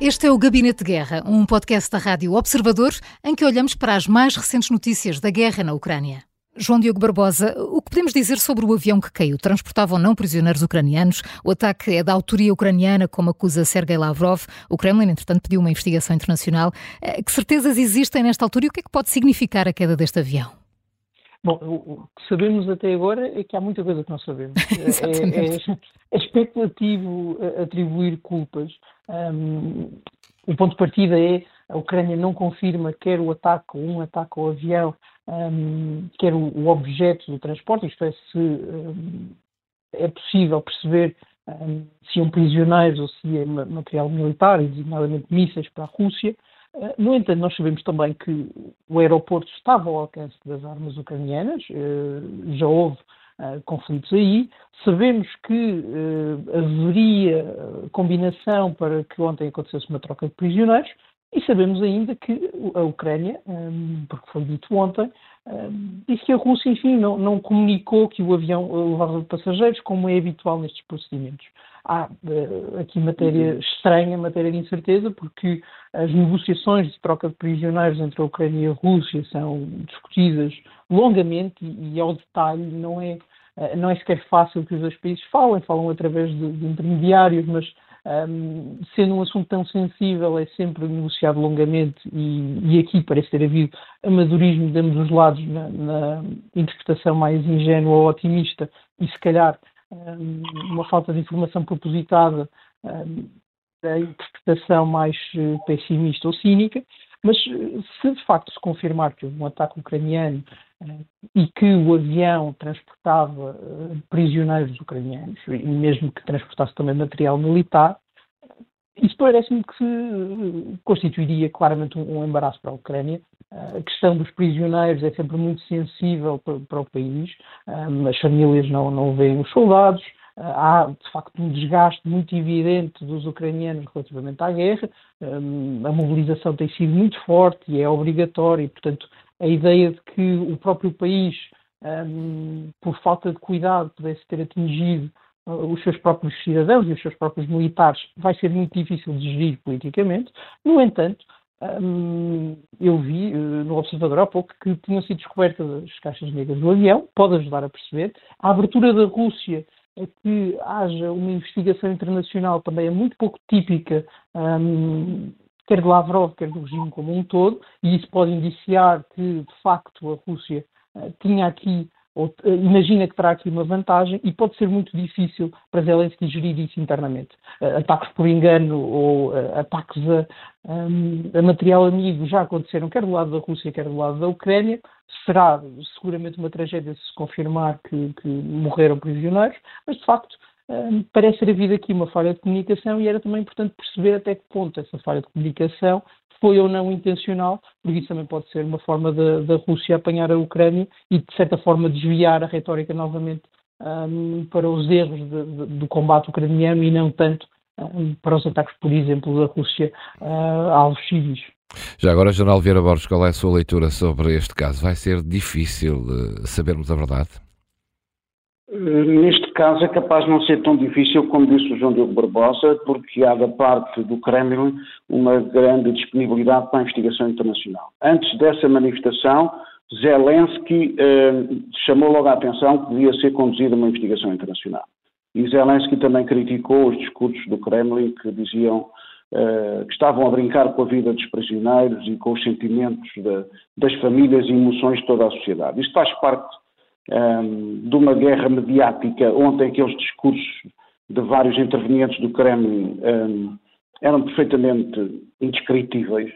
Este é o Gabinete de Guerra, um podcast da Rádio Observador em que olhamos para as mais recentes notícias da guerra na Ucrânia. João Diogo Barbosa, o que podemos dizer sobre o avião que caiu? Transportava ou não prisioneiros ucranianos? O ataque é da autoria ucraniana, como acusa Sergei Lavrov. O Kremlin, entretanto, pediu uma investigação internacional. Eh, que certezas existem nesta altura e o que é que pode significar a queda deste avião? Bom, o que sabemos até agora é que há muita coisa que não sabemos. é, é, é, especulativo atribuir culpas. Um, o ponto de partida é a Ucrânia não confirma quer o ataque um ataque ao avião, um, quer o, o, objeto do transporte, isto é, se um, é possível perceber um, se são prisioneiros ou se é material militar, e designadamente mísseis para a Rússia. Uh, no entanto, nós sabemos também que o aeroporto estava ao alcance das armas ucranianas, uh, já houve uh, conflitos aí. Sabemos que uh, haveria combinação para que ontem acontecesse uma troca de prisioneiros e sabemos ainda que a Ucrânia, um, porque foi dito ontem, um, disse que a Rússia, enfim, não, não comunicou que o avião levava passageiros, como é habitual nestes procedimentos. Há uh, aqui matéria uhum. estranha, matéria de incerteza, porque as negociações de troca de prisioneiros entre a Ucrânia e a Rússia são discutidas longamente e, e ao detalhe, não é, não é sequer fácil que os dois países falem, falam através de, de intermediários, mas um, sendo um assunto tão sensível, é sempre negociado longamente e, e, aqui parece ter havido amadorismo de ambos os lados na, na interpretação mais ingênua ou otimista e, se calhar, um, uma falta de informação propositada um, da interpretação mais eh, pessimista ou cínica. Mas se de facto se confirmar que houve um ataque ucraniano uh, e que o avião transportava uh, prisioneiros ucranianos, e mesmo que transportasse também material militar, isso parece-me que constituiria claramente um, embaraço para a Ucrânia. A questão dos prisioneiros é sempre muito sensível para, para o país. as famílias não, não veem os soldados, há de facto um desgaste muito evidente dos ucranianos relativamente à guerra, hum, a mobilização tem sido muito forte e é obrigatória, portanto a ideia de que o próprio país, hum, por falta de cuidado, pudesse ter atingido uh, os seus próprios cidadãos e os seus próprios militares vai ser muito difícil de gerir politicamente. No entanto, hum, eu vi uh, no Observador há pouco que tinham sido descobertas as caixas negras do avião, pode ajudar a perceber. A abertura da Rússia é que haja uma investigação internacional também é muito pouco típica, um, quer de Lavrov, quer do regime como um todo, e isso pode indiciar que, de facto, a Rússia uh, tinha aqui ou, eh, imagina que terá aqui uma vantagem e pode ser muito difícil para Zelensky gerir isso internamente. Uh, ataques por engano ou uh, ataques a, um, a, material amigo já aconteceram, quer do lado da Rússia, quer do lado da Ucrânia. Será seguramente uma tragédia se confirmar que, que morreram prisioneiros, mas de facto um, parece havido aqui uma falha de comunicação e era também importante perceber até que ponto essa falha de comunicação foi ou não intencional, porque isso também pode ser uma forma da Rússia apanhar a Ucrânia e, de certa forma, desviar a retórica novamente um, para os erros de, de, do combate ucraniano e não tanto um, para os ataques, por exemplo, da Rússia uh, a alvos civis. Já agora, General Vieira Borges, qual é a sua leitura sobre este caso? Vai ser difícil uh, sabermos a verdade? Neste caso é capaz de não ser tão difícil como disse o João Diogo Barbosa, porque há da parte do Kremlin uma grande disponibilidade para a investigação internacional. Antes dessa manifestação, Zelensky eh, chamou logo a atenção que devia ser conduzida uma investigação internacional. E Zelensky também criticou os discursos do Kremlin que diziam eh, que estavam a brincar com a vida dos prisioneiros e com os sentimentos de, das famílias e emoções de toda a sociedade. Isto faz parte um, de uma guerra mediática, ontem aqueles discursos de vários intervenientes do Kremlin um, eram perfeitamente indescritíveis.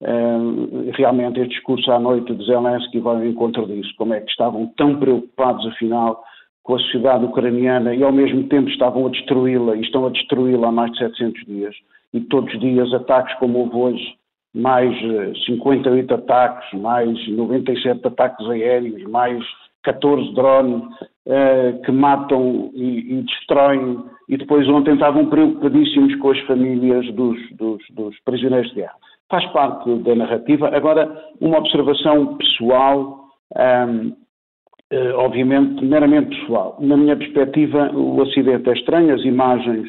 Um, realmente este discurso à noite de Zelensky vai ao encontro disso, como é que estavam tão preocupados afinal com a sociedade ucraniana e ao mesmo tempo estavam a destruí-la e estão a destruí-la há mais de 700 dias. E todos os dias ataques como houve hoje, mais 58 ataques, mais 97 ataques aéreos, mais 14 drones uh, que matam e, e, destroem, e depois ontem estavam preocupadíssimos com as famílias dos, dos, dos prisioneiros de guerra. Faz parte da narrativa. Agora, uma observação pessoal, um, ehm, uh, eh, obviamente, meramente pessoal. Na minha perspectiva, o acidente é estranho, as imagens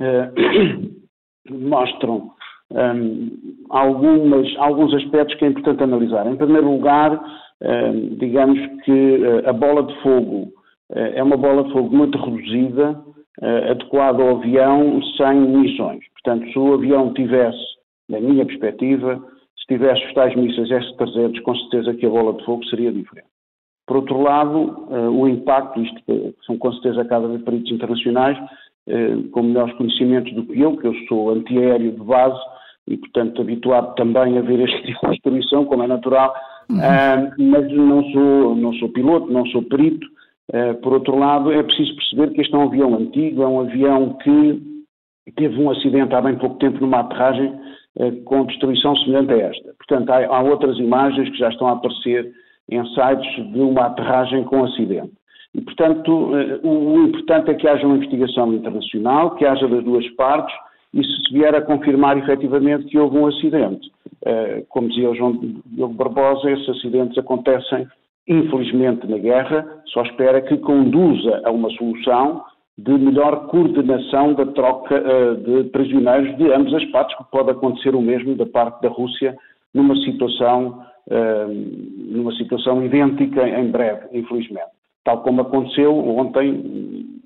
uh, mostram um, algumas, alguns aspectos que é importante analisar. Em primeiro lugar, digamos que uh, a bola de fogo uh, é uma bola de fogo muito reduzida, uh, adequada ao avião sem missões. Portanto, se o avião tivesse, na minha perspectiva, se tivesse os tais mísseis S-300, com certeza que a bola de fogo seria diferente. Por outro lado, o impacto, isto são com certeza cada vez peritos internacionais, com melhores conhecimentos do que eu, que eu sou antiaéreo de base, e, portanto, habituado também a ver este tipo de destruição, como é natural, uh, mas não sou, não sou piloto, não sou perito. Uh, por outro lado, é preciso perceber que este é um avião antigo, é um avião que teve um acidente há bem pouco tempo numa aterragem uh, com destruição semelhante a esta. Portanto, há, há outras imagens que já estão a aparecer em sites de uma aterragem com acidente. E, portanto, o, importante é que haja uma investigação internacional, que haja das duas partes, e se vier a confirmar efetivamente que houve um acidente. Eh, como dizia o João Diogo Barbosa, esses acidentes acontecem, infelizmente, na guerra, só espera que conduza a uma solução de melhor coordenação da troca eh, de prisioneiros de ambas as partes, que pode acontecer o mesmo da parte da Rússia numa situação, eh, numa situação idêntica em breve, infelizmente. Tal como aconteceu ontem,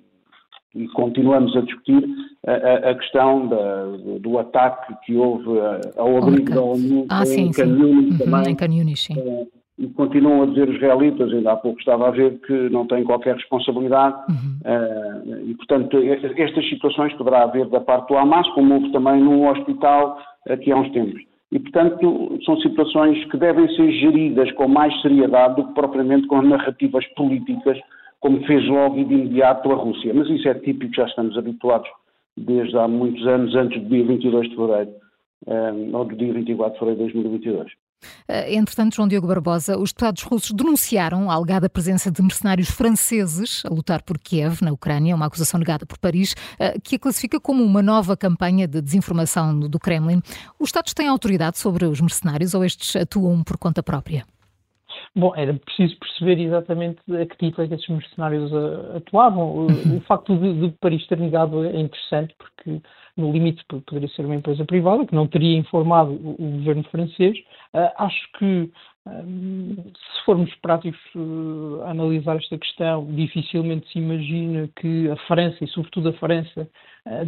e continuamos a discutir a, a questão da, do ataque que houve ao abrigo da ONU ah, em Canhunis uhum, também. Em Canhunis, sim. Eh, e continuam a dizer os israelitas, ainda há pouco estava a ver que não têm qualquer responsabilidade uhum. uh, e, portanto, estas situações poderá haver da parte do Hamas, como houve também num hospital aqui há uns tempos. E, portanto, são situações que devem ser geridas com mais seriedade do que propriamente com narrativas políticas como fez logo e de imediato a Rússia. Mas isso é típico, já estamos habituados desde há muitos anos, antes do dia 22 de fevereiro, um, ou do dia 24 de fevereiro de 2022. Eh, entretanto, João Diogo Barbosa, os deputados russos denunciaram a alegada presença de mercenários franceses a lutar por Kiev, na Ucrânia, uma acusação negada por Paris, eh, que a classifica como uma nova campanha de desinformação do Kremlin. Os Estados têm autoridade sobre os mercenários ou estes atuam por conta própria? Bom, era preciso perceber exatamente a que título é que esses mercenários uh, atuavam. O, o facto de, de, Paris ter negado é interessante porque, no limite, poderia ser uma empresa privada que não teria informado o, o governo francês. Uh, acho que, um, se formos práticos uh, a analisar esta questão, dificilmente se imagina que a França, e sobretudo a França,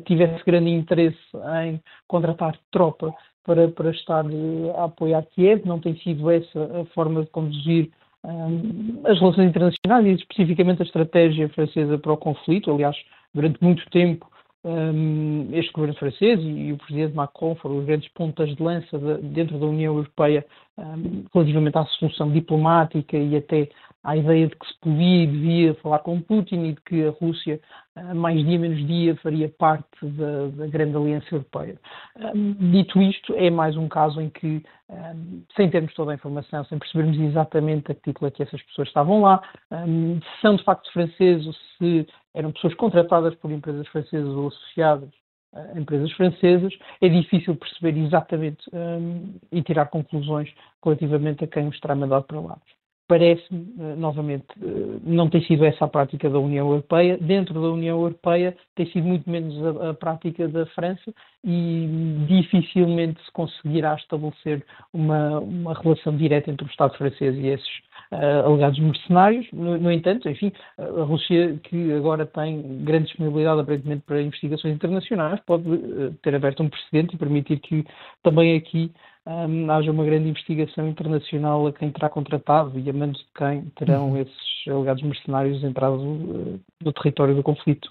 tivesse grande interesse em contratar tropa para, para estar eh, a apoiar Kiev, não tem sido essa a forma de conduzir um, as relações internacionais e especificamente a estratégia francesa para o conflito. Aliás, durante muito tempo, um, este governo francês e, e, o presidente Macron foram os grandes pontas de lança de, dentro da União Europeia um, relativamente à solução diplomática e até à ideia de que se podia e devia falar com Putin e de que a Rússia, uh, mais dia menos dia, faria parte da, da grande aliança europeia. Dito isto, é mais um caso em que, sem termos toda a informação, sem percebermos exatamente a que título é que essas pessoas estavam lá, se são de facto franceses ou se eram pessoas contratadas por empresas francesas ou associadas a empresas francesas, é difícil perceber exatamente e tirar conclusões relativamente a quem os terá mandado para lá. Parece-me, uh, novamente, uh, não tem sido essa a prática da União Europeia. Dentro da União Europeia tem sido muito menos a, a prática da França e dificilmente se conseguirá estabelecer uma, uma relação direta entre o Estado francês e esses uh, alegados mercenários. No, no, entanto, enfim, a Rússia, que agora tem grande disponibilidade aparentemente para investigações internacionais, pode uh, ter aberto um precedente e permitir que também aqui um, haja uma grande investigação internacional a quem terá contratado e a menos de quem terão uhum. esses alegados mercenários entrado uh, no território do conflito.